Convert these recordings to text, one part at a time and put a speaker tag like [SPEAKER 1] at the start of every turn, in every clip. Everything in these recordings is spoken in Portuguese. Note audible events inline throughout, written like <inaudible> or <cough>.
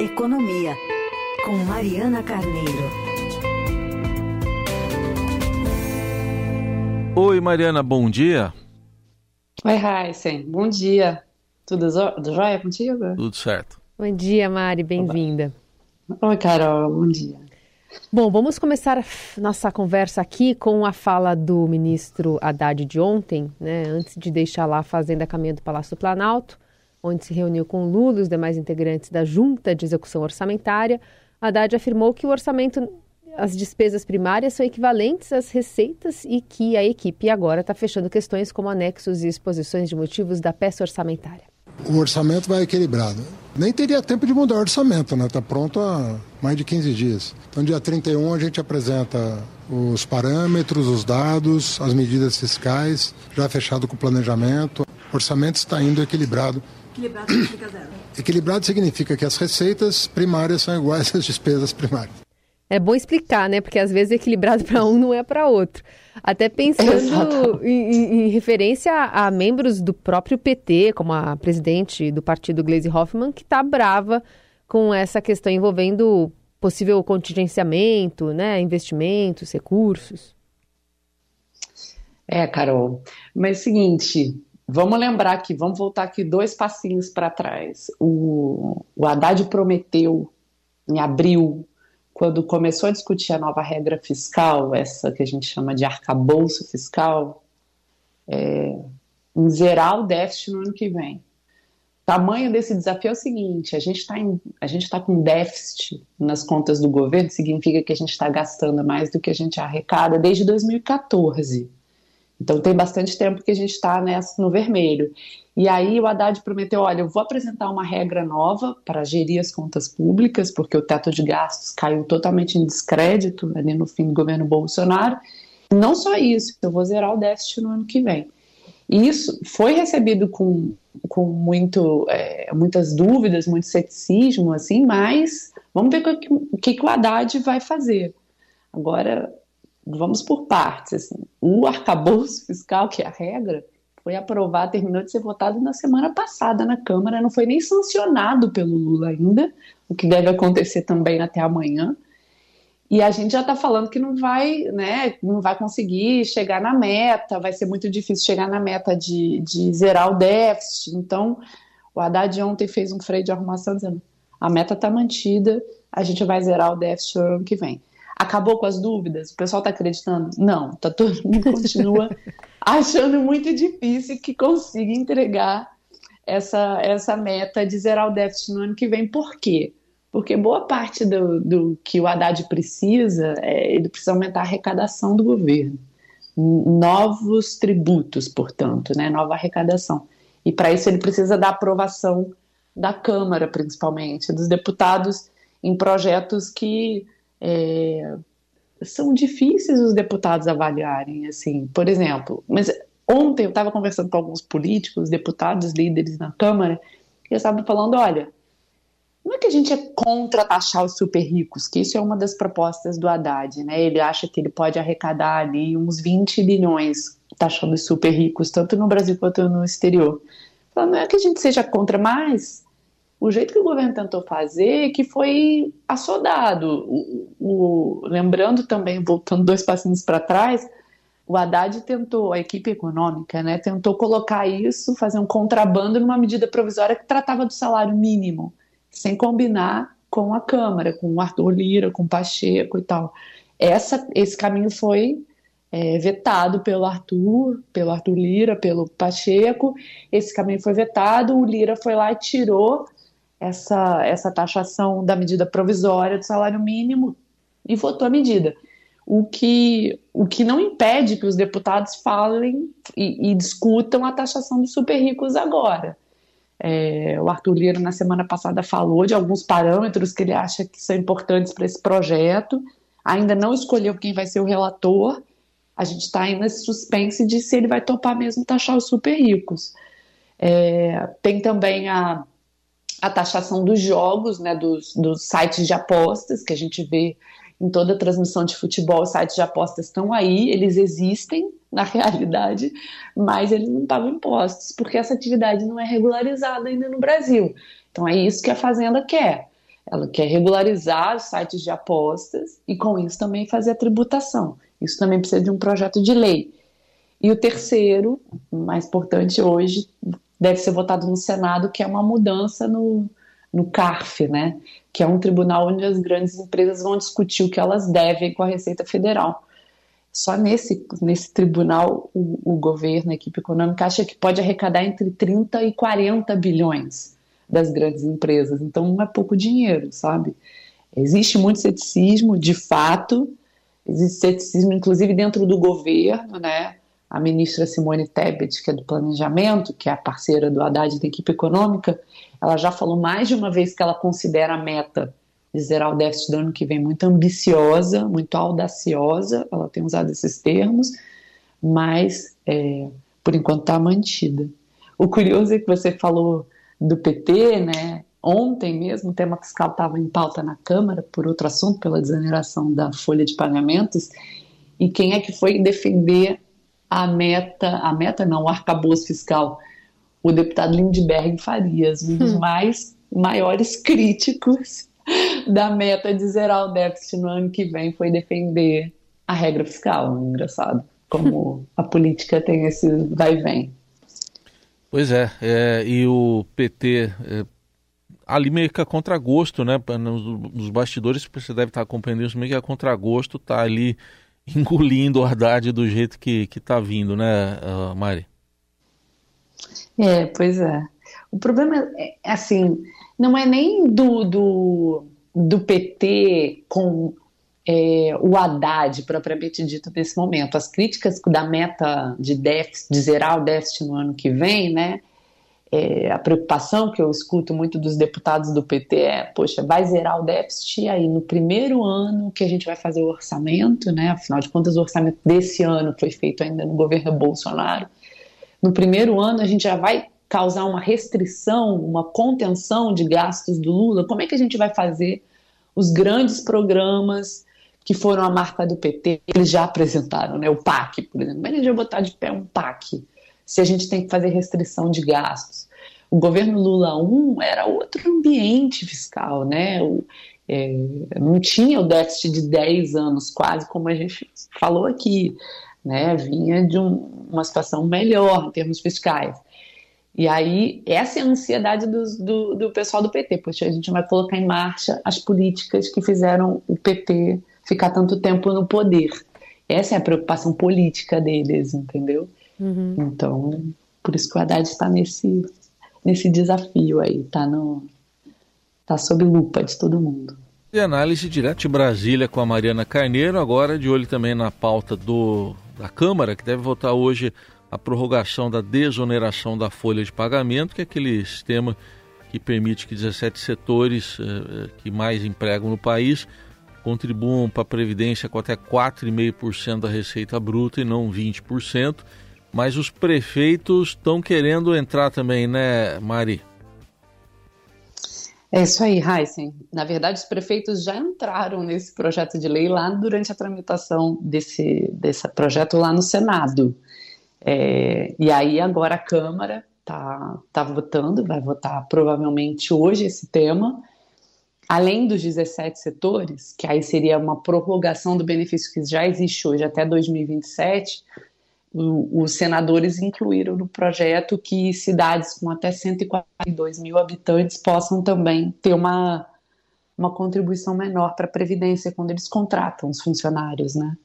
[SPEAKER 1] Economia, com Mariana Carneiro.
[SPEAKER 2] Oi, Mariana, bom dia.
[SPEAKER 3] Oi, Heisen, bom dia. Tudo jóia contigo?
[SPEAKER 2] Tudo certo.
[SPEAKER 4] Bom dia, Mari, bem-vinda.
[SPEAKER 3] Oi, Carol, bom dia.
[SPEAKER 4] Bom, vamos começar nossa conversa aqui com a fala do ministro Haddad de ontem, né, antes de deixar lá a Fazenda Caminho do Palácio do Planalto, onde se reuniu com Lula e os demais integrantes da Junta de Execução Orçamentária. Haddad afirmou que o orçamento, as despesas primárias são equivalentes às receitas e que a equipe agora está fechando questões como anexos e exposições de motivos da peça orçamentária
[SPEAKER 5] o orçamento vai equilibrado. Nem teria tempo de mudar o orçamento, né? Está pronto há mais de 15 dias. Então, dia 31, a gente apresenta os parâmetros, os dados, as medidas fiscais, já fechado com o planejamento. O orçamento está indo equilibrado.
[SPEAKER 1] Equilibrado significa zero.
[SPEAKER 5] Equilibrado significa que as receitas primárias são iguais às despesas primárias.
[SPEAKER 4] É bom explicar, né? Porque às vezes equilibrado <laughs> para um não é para outro. Até pensando em, em, referência a, a, membros do próprio PT, como a presidente do partido Gleisi Hoffmann, que está brava com essa questão envolvendo possível contingenciamento, né? Investimentos, recursos.
[SPEAKER 3] É, Carol. Mas é o seguinte, vamos lembrar aqui, vamos voltar aqui dois passinhos para trás. O, o Haddad prometeu em abril quando começou a discutir a nova regra fiscal, essa que a gente chama de arcabouço fiscal, é, em zerar o déficit no ano que vem. Tamanho desse desafio é o seguinte: a gente está está com déficit nas contas do governo, significa que a gente está gastando mais do que a gente arrecada desde 2014. Então tem bastante tempo que a gente está no vermelho. E aí o Haddad prometeu: olha, eu vou apresentar uma regra nova para gerir as contas públicas, porque o teto de gastos caiu totalmente em descrédito ali no fim do governo Bolsonaro. Não só isso, eu vou zerar o déficit no ano que vem. E isso foi recebido com, com muito, é, muitas dúvidas, muito ceticismo, assim, mas vamos ver o que, o que o Haddad vai fazer. Agora, vamos por partes. Assim. O arcabouço fiscal, que é a regra, foi aprovado, terminou de ser votado na semana passada na Câmara, não foi nem sancionado pelo Lula ainda, o que deve acontecer também até amanhã. E a gente já está falando que não vai, né, não vai conseguir chegar na meta, vai ser muito difícil chegar na meta de, de zerar o déficit. Então, o Haddad ontem fez um freio de arrumação dizendo: a meta está mantida, a gente vai zerar o déficit no ano que vem. Acabou com as dúvidas? O pessoal está acreditando? Não, tá todo mundo <laughs> continua achando muito difícil que consiga entregar essa, essa meta de zerar o déficit no ano que vem. Por quê? Porque boa parte do, do que o Haddad precisa, é, ele precisa aumentar a arrecadação do governo. Novos tributos, portanto, né, nova arrecadação. E para isso ele precisa da aprovação da Câmara, principalmente, dos deputados em projetos que é, são difíceis os deputados avaliarem, assim, por exemplo, mas ontem eu estava conversando com alguns políticos, deputados, líderes na Câmara, e eles estavam falando, olha, não é que a gente é contra taxar os super ricos, que isso é uma das propostas do Haddad, né? Ele acha que ele pode arrecadar ali uns 20 bilhões taxando os super ricos, tanto no Brasil quanto no exterior. Não é que a gente seja contra, mas o jeito que o governo tentou fazer que foi assodado. O, o, lembrando também, voltando dois passinhos para trás, o Haddad tentou, a equipe econômica, né, tentou colocar isso, fazer um contrabando numa medida provisória que tratava do salário mínimo, sem combinar com a Câmara, com o Arthur Lira, com o Pacheco e tal. Essa, esse caminho foi é, vetado pelo Arthur, pelo Arthur Lira, pelo Pacheco. Esse caminho foi vetado, o Lira foi lá e tirou essa, essa taxação da medida provisória do salário mínimo e votou a medida. O que, o que não impede que os deputados falem e, e discutam a taxação dos super ricos agora. É, o Arthur Lira, na semana passada, falou de alguns parâmetros que ele acha que são importantes para esse projeto, ainda não escolheu quem vai ser o relator. A gente está ainda nesse suspense de se ele vai topar mesmo taxar os super ricos. É, tem também a a taxação dos jogos, né, dos, dos sites de apostas, que a gente vê em toda transmissão de futebol, os sites de apostas estão aí, eles existem <laughs> na realidade, mas eles não pagam impostos, porque essa atividade não é regularizada ainda no Brasil. Então é isso que a Fazenda quer. Ela quer regularizar os sites de apostas e, com isso, também fazer a tributação. Isso também precisa de um projeto de lei. E o terceiro, mais importante hoje, deve ser votado no Senado, que é uma mudança no, no CARF, né? que é um tribunal onde as grandes empresas vão discutir o que elas devem com a Receita Federal. Só nesse, nesse tribunal, o, o governo, a equipe econômica, acha que pode arrecadar entre 30 e 40 bilhões das grandes empresas. Então, não é pouco dinheiro, sabe? Existe muito ceticismo, de fato, existe ceticismo, inclusive, dentro do governo, né? A ministra Simone Tebet, que é do Planejamento, que é a parceira do Haddad da equipe econômica, ela já falou mais de uma vez que ela considera a meta de zerar o déficit do ano que vem muito ambiciosa, muito audaciosa, ela tem usado esses termos, mas é, por enquanto está mantida. O curioso é que você falou do PT, né? Ontem mesmo o tema fiscal estava em pauta na Câmara por outro assunto, pela desoneração da folha de pagamentos. E quem é que foi defender a meta, a meta não, o arcabouço fiscal? O deputado Lindbergh Farias, um dos hum. mais maiores críticos da meta de zerar o déficit no ano que vem, foi defender a regra fiscal. Engraçado como <laughs> a política tem esse vai e vem.
[SPEAKER 2] Pois é, é e o PT é, ali meio que a contragosto, né? Nos, nos, bastidores você deve estar acompanhando isso, meio que a contragosto está ali engolindo o Haddad do jeito que está vindo, né, uh, Mari?
[SPEAKER 3] É, pois é. O problema é, é assim, não é nem do, do, do PT com é, o Haddad, propriamente dito, nesse momento. As críticas da meta de déficit, de zerar o déficit no ano que vem, né? É, a preocupação que eu escuto muito dos deputados do PT é, poxa, vai zerar o déficit aí no primeiro ano que a gente vai fazer o orçamento, né? Afinal de contas, o orçamento desse ano foi feito ainda no governo Bolsonaro. No primeiro ano a gente já vai causar uma restrição, uma contenção de gastos do Lula. Como é que a gente vai fazer os grandes programas que foram a marca do PT, eles já apresentaram, né? O PAC, por exemplo. Mas ele já botar de pé um PAC, se a gente tem que fazer restrição de gastos. O governo Lula 1 era outro ambiente fiscal, né? O, é, não tinha o déficit de 10 anos, quase como a gente falou aqui, né? Vinha de um, uma situação melhor em termos fiscais. E aí, essa é a ansiedade do, do, do pessoal do PT, porque a gente vai colocar em marcha as políticas que fizeram o PT ficar tanto tempo no poder. Essa é a preocupação política deles, entendeu? Uhum. Então, por isso que o Haddad está nesse, nesse desafio aí, está no, tá sob lupa de todo mundo.
[SPEAKER 2] E análise direto de Brasília com a Mariana Carneiro, agora de olho também na pauta do, da Câmara, que deve votar hoje a prorrogação da desoneração da folha de pagamento, que é aquele sistema que permite que 17 setores eh, que mais empregam no país contribuam para a Previdência com até 4,5% da receita bruta e não 20%. Mas os prefeitos estão querendo entrar também, né, Mari?
[SPEAKER 3] É isso aí, Heisen. Na verdade, os prefeitos já entraram nesse projeto de lei lá durante a tramitação desse, desse projeto lá no Senado. É, e aí agora a Câmara está tá votando, vai votar provavelmente hoje esse tema, além dos 17 setores, que aí seria uma prorrogação do benefício que já existe hoje até 2027, os senadores incluíram no projeto que cidades com até 142 mil habitantes possam também ter uma, uma contribuição menor para a Previdência quando eles contratam os funcionários, né?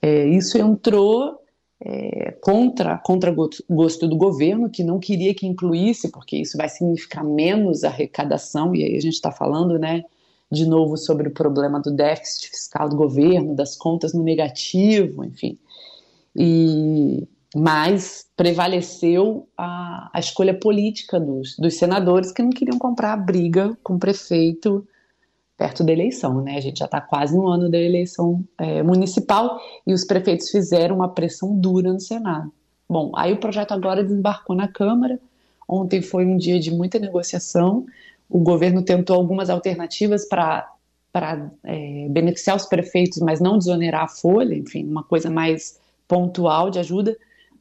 [SPEAKER 3] É, isso entrou é, contra, contra gosto do governo, que não queria que incluísse, porque isso vai significar menos arrecadação, e aí a gente está falando, né, de novo sobre o problema do déficit fiscal do governo, das contas no negativo, enfim. E, mas prevaleceu a, a escolha política dos, dos senadores que não queriam comprar briga com o prefeito perto da eleição, né? A gente já está quase no ano da eleição é, municipal e os prefeitos fizeram uma pressão dura no Senado. Bom, aí o projeto agora desembarcou na Câmara. Ontem foi um dia de muita negociação. O governo tentou algumas alternativas para é, beneficiar os prefeitos, mas não desonerar a folha, enfim, uma coisa mais pontual de ajuda,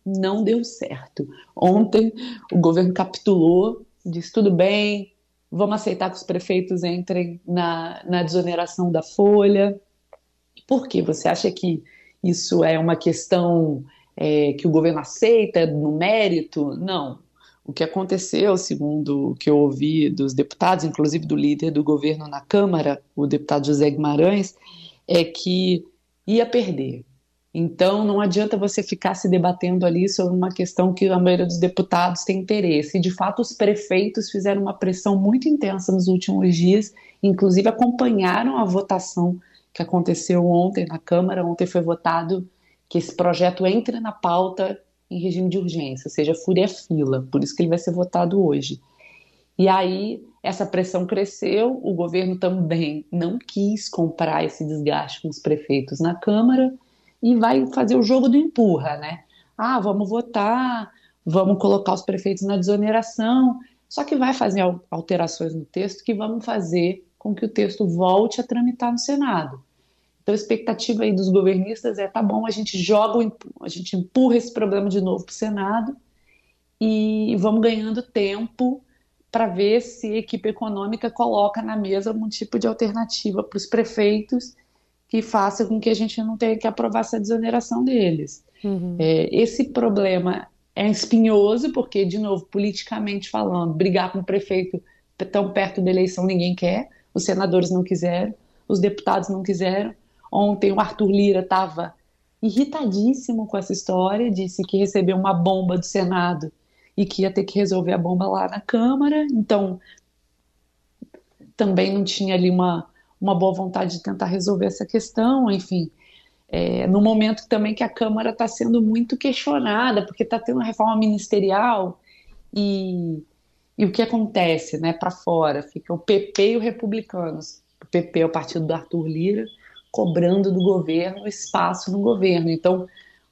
[SPEAKER 3] não deu certo. Ontem o governo capitulou, disse tudo bem, vamos aceitar que os prefeitos entrem na, na desoneração da folha. Por quê? Você acha que isso é uma questão é, que o governo aceita no mérito? Não. O que aconteceu, segundo o que eu ouvi dos deputados, inclusive do líder do governo na Câmara, o deputado José Guimarães, é que ia perder. Então, não adianta você ficar se debatendo ali sobre uma questão que a maioria dos deputados tem interesse. E, de fato, os prefeitos fizeram uma pressão muito intensa nos últimos dias, inclusive acompanharam a votação que aconteceu ontem na Câmara. Ontem foi votado que esse projeto entre na pauta em regime de urgência, ou seja, fúria fila, por isso que ele vai ser votado hoje. E aí essa pressão cresceu, o governo também não quis comprar esse desgaste com os prefeitos na Câmara e vai fazer o jogo do empurra, né? Ah, vamos votar, vamos colocar os prefeitos na desoneração, só que vai fazer alterações no texto que vão fazer com que o texto volte a tramitar no Senado. Então a expectativa aí dos governistas é, tá bom, a gente joga, a gente empurra esse problema de novo para o Senado e vamos ganhando tempo para ver se a equipe econômica coloca na mesa algum tipo de alternativa para os prefeitos que faça com que a gente não tenha que aprovar essa desoneração deles. Uhum. É, esse problema é espinhoso, porque, de novo, politicamente falando, brigar com o prefeito tão perto da eleição ninguém quer, os senadores não quiseram, os deputados não quiseram, Ontem o Arthur Lira estava irritadíssimo com essa história, disse que recebeu uma bomba do Senado e que ia ter que resolver a bomba lá na Câmara, então também não tinha ali uma, uma boa vontade de tentar resolver essa questão, enfim. É, no momento também que a Câmara está sendo muito questionada, porque está tendo uma reforma ministerial e, e o que acontece né, para fora? Fica o PP e os republicanos. O PP é o partido do Arthur Lira, cobrando do governo espaço no governo. Então,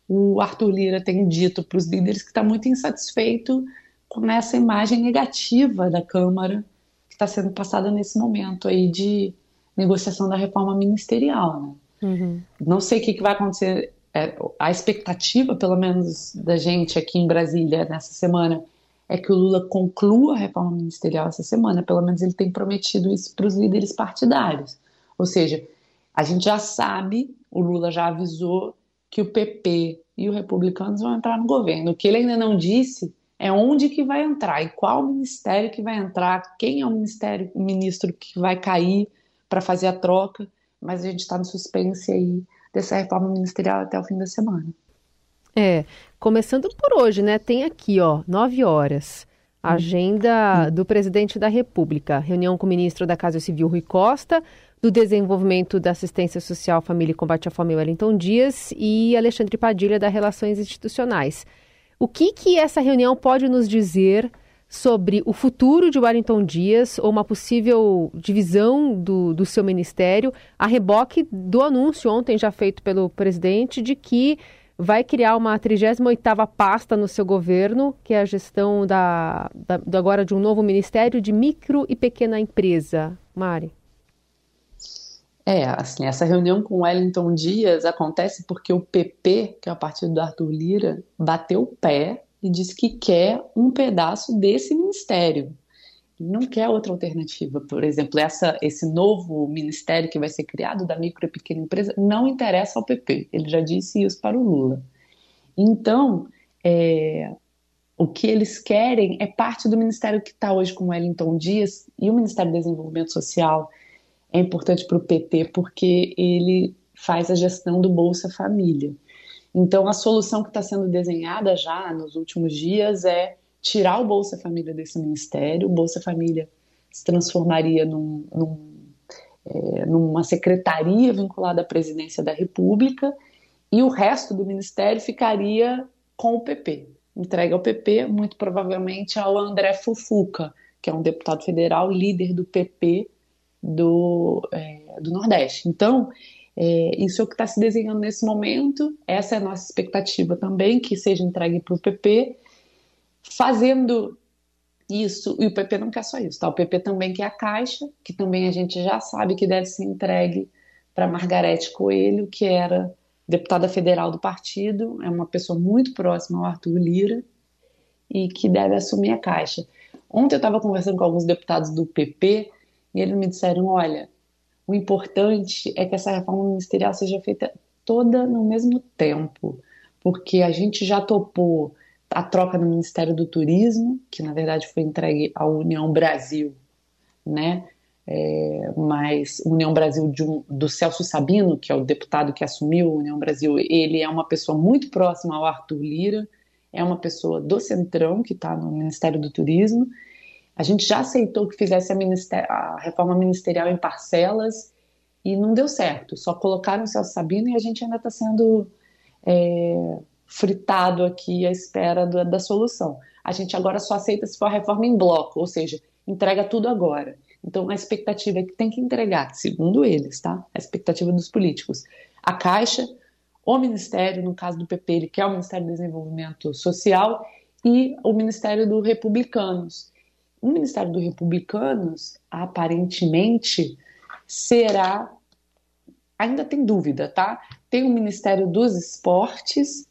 [SPEAKER 3] o Arthur Lira tem dito para os líderes que está muito insatisfeito com essa imagem negativa da Câmara que está sendo passada nesse momento aí de negociação da reforma ministerial. Né? Uhum. Não sei o que, que vai acontecer. É, a expectativa, pelo menos da gente aqui em Brasília nessa semana, é que o Lula conclua a reforma ministerial essa semana. Pelo menos ele tem prometido isso para os líderes partidários. Ou seja, a gente já sabe, o Lula já avisou que o PP e os republicanos vão entrar no governo. O que ele ainda não disse é onde que vai entrar e qual ministério que vai entrar, quem é o ministério, o ministro que vai cair para fazer a troca, mas a gente está no suspense aí dessa reforma ministerial até o fim da semana.
[SPEAKER 4] É, começando por hoje, né? Tem aqui, ó, nove horas. Agenda do presidente da República. Reunião com o ministro da Casa Civil, Rui Costa, do Desenvolvimento da Assistência Social, Família e Combate à Fome, Wellington Dias, e Alexandre Padilha, da Relações Institucionais. O que, que essa reunião pode nos dizer sobre o futuro de Wellington Dias ou uma possível divisão do, do seu ministério, a reboque do anúncio ontem já feito pelo presidente de que vai criar uma 38ª pasta no seu governo, que é a gestão da, da, agora de um novo ministério de micro e pequena empresa. Mari.
[SPEAKER 3] É, assim, essa reunião com Wellington Dias acontece porque o PP, que é o partido do Arthur Lira, bateu o pé e disse que quer um pedaço desse ministério. Não quer outra alternativa. Por exemplo, essa, esse novo ministério que vai ser criado da micro e pequena empresa não interessa ao PP. Ele já disse isso para o Lula. Então, é, o que eles querem é parte do ministério que está hoje com Wellington Dias e o Ministério do Desenvolvimento Social é importante para o PT porque ele faz a gestão do Bolsa Família. Então, a solução que está sendo desenhada já nos últimos dias é tirar o Bolsa Família desse ministério. O Bolsa Família se transformaria num, num, é, numa secretaria vinculada à presidência da República e o resto do ministério ficaria com o PP. Entregue ao PP, muito provavelmente ao André Fufuca, que é um deputado federal, líder do PP do, é, do Nordeste. Então, é, isso é o que está se desenhando nesse momento. Essa é a nossa expectativa também, que seja entregue para o PP. Fazendo isso, e o PP não quer só isso, tá? O PP também quer a Caixa, que também a gente já sabe que deve ser entregue para Margarete Coelho, que era deputada federal do partido, é uma pessoa muito próxima ao Arthur Lira e que deve assumir a Caixa. Ontem eu estava conversando com alguns deputados do PP e eles me disseram: olha, o importante é que essa reforma ministerial seja feita toda no mesmo tempo, porque a gente já topou a troca no Ministério do Turismo, que na verdade foi entregue à União Brasil, né? É, mas União Brasil um, do Celso Sabino, que é o deputado que assumiu a União Brasil, ele é uma pessoa muito próxima ao Arthur Lira, é uma pessoa do Centrão, que está no Ministério do Turismo. A gente já aceitou que fizesse a, a, reforma ministerial em parcelas e não deu certo. Só colocaram o Celso Sabino e a gente ainda está sendo é, fritado aqui à espera do, da solução. A gente agora só aceita se for a reforma em bloco, ou seja, entrega tudo agora. Então, a expectativa é que tem que entregar, segundo eles, tá? A expectativa dos políticos. A Caixa, o Ministério, no caso do PP, ele quer o Ministério do Desenvolvimento Social, e o Ministério do Republicanos. O Ministério do Republicanos, aparentemente, será. Ainda tem dúvida, tá? Tem o Ministério dos Esportes,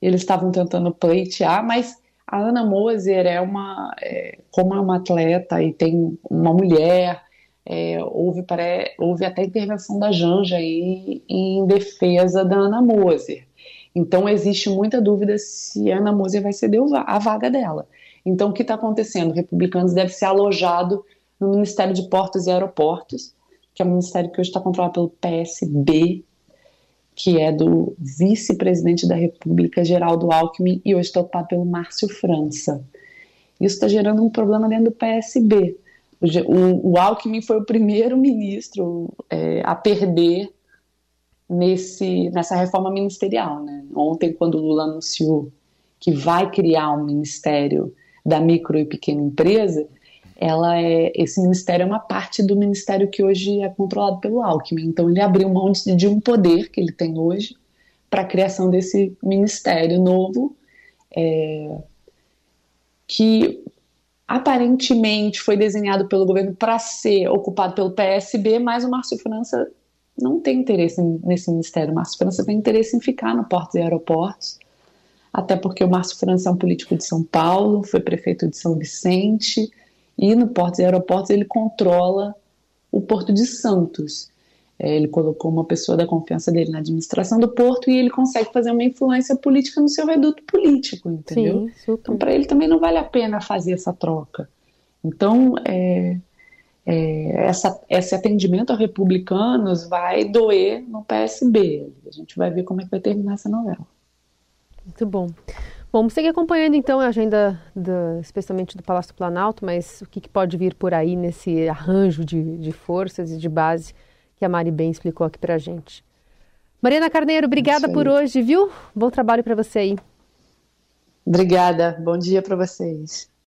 [SPEAKER 3] eles estavam tentando pleitear, mas a Ana Moser é uma, é, como é uma atleta e tem uma mulher, é, houve, pré, houve até intervenção da Janja aí em defesa da Ana Moser. Então existe muita dúvida se a Ana Moser vai ceder a vaga dela. Então o que está acontecendo? Republicanos deve ser alojado no Ministério de Portos e Aeroportos, que é um ministério que hoje está controlado pelo PSB, que é do vice-presidente da República, Geraldo Alckmin, e hoje está ocupado pelo Márcio França. Isso está gerando um problema dentro do PSB. O, o, Alckmin foi o primeiro ministro é, a perder nesse, nessa reforma ministerial. Né? Ontem, quando o Lula anunciou que vai criar um ministério da micro e pequena empresa, ela é, esse ministério é uma parte do ministério que hoje é controlado pelo Alckmin. Então ele abriu mão de, de um poder que ele tem hoje para a criação desse ministério novo, é, que aparentemente foi desenhado pelo governo para ser ocupado pelo PSB, mas o Márcio França não tem interesse nesse ministério. O Márcio França tem interesse em ficar no portos e aeroportos, até porque o Márcio França é um político de São Paulo, foi prefeito de São Vicente e no Portos e Aeroportos ele controla o Porto de Santos. É, ele colocou uma pessoa da confiança dele na administração do porto e ele consegue fazer uma influência política no seu reduto político, entendeu? Sim, então, para ele também não vale a pena fazer essa troca. Então, é, é, essa, esse atendimento a republicanos vai doer no PSB. A gente vai ver como é que vai terminar essa novela.
[SPEAKER 4] Muito bom. Vamos seguir acompanhando então a agenda, do, especialmente do Palácio do Planalto, mas o que, que, pode vir por aí nesse arranjo de, de forças e de base que a Mari bem explicou aqui para a gente. Mariana Carneiro, obrigada por hoje, viu? Bom trabalho para você aí.
[SPEAKER 3] Obrigada, bom dia para vocês.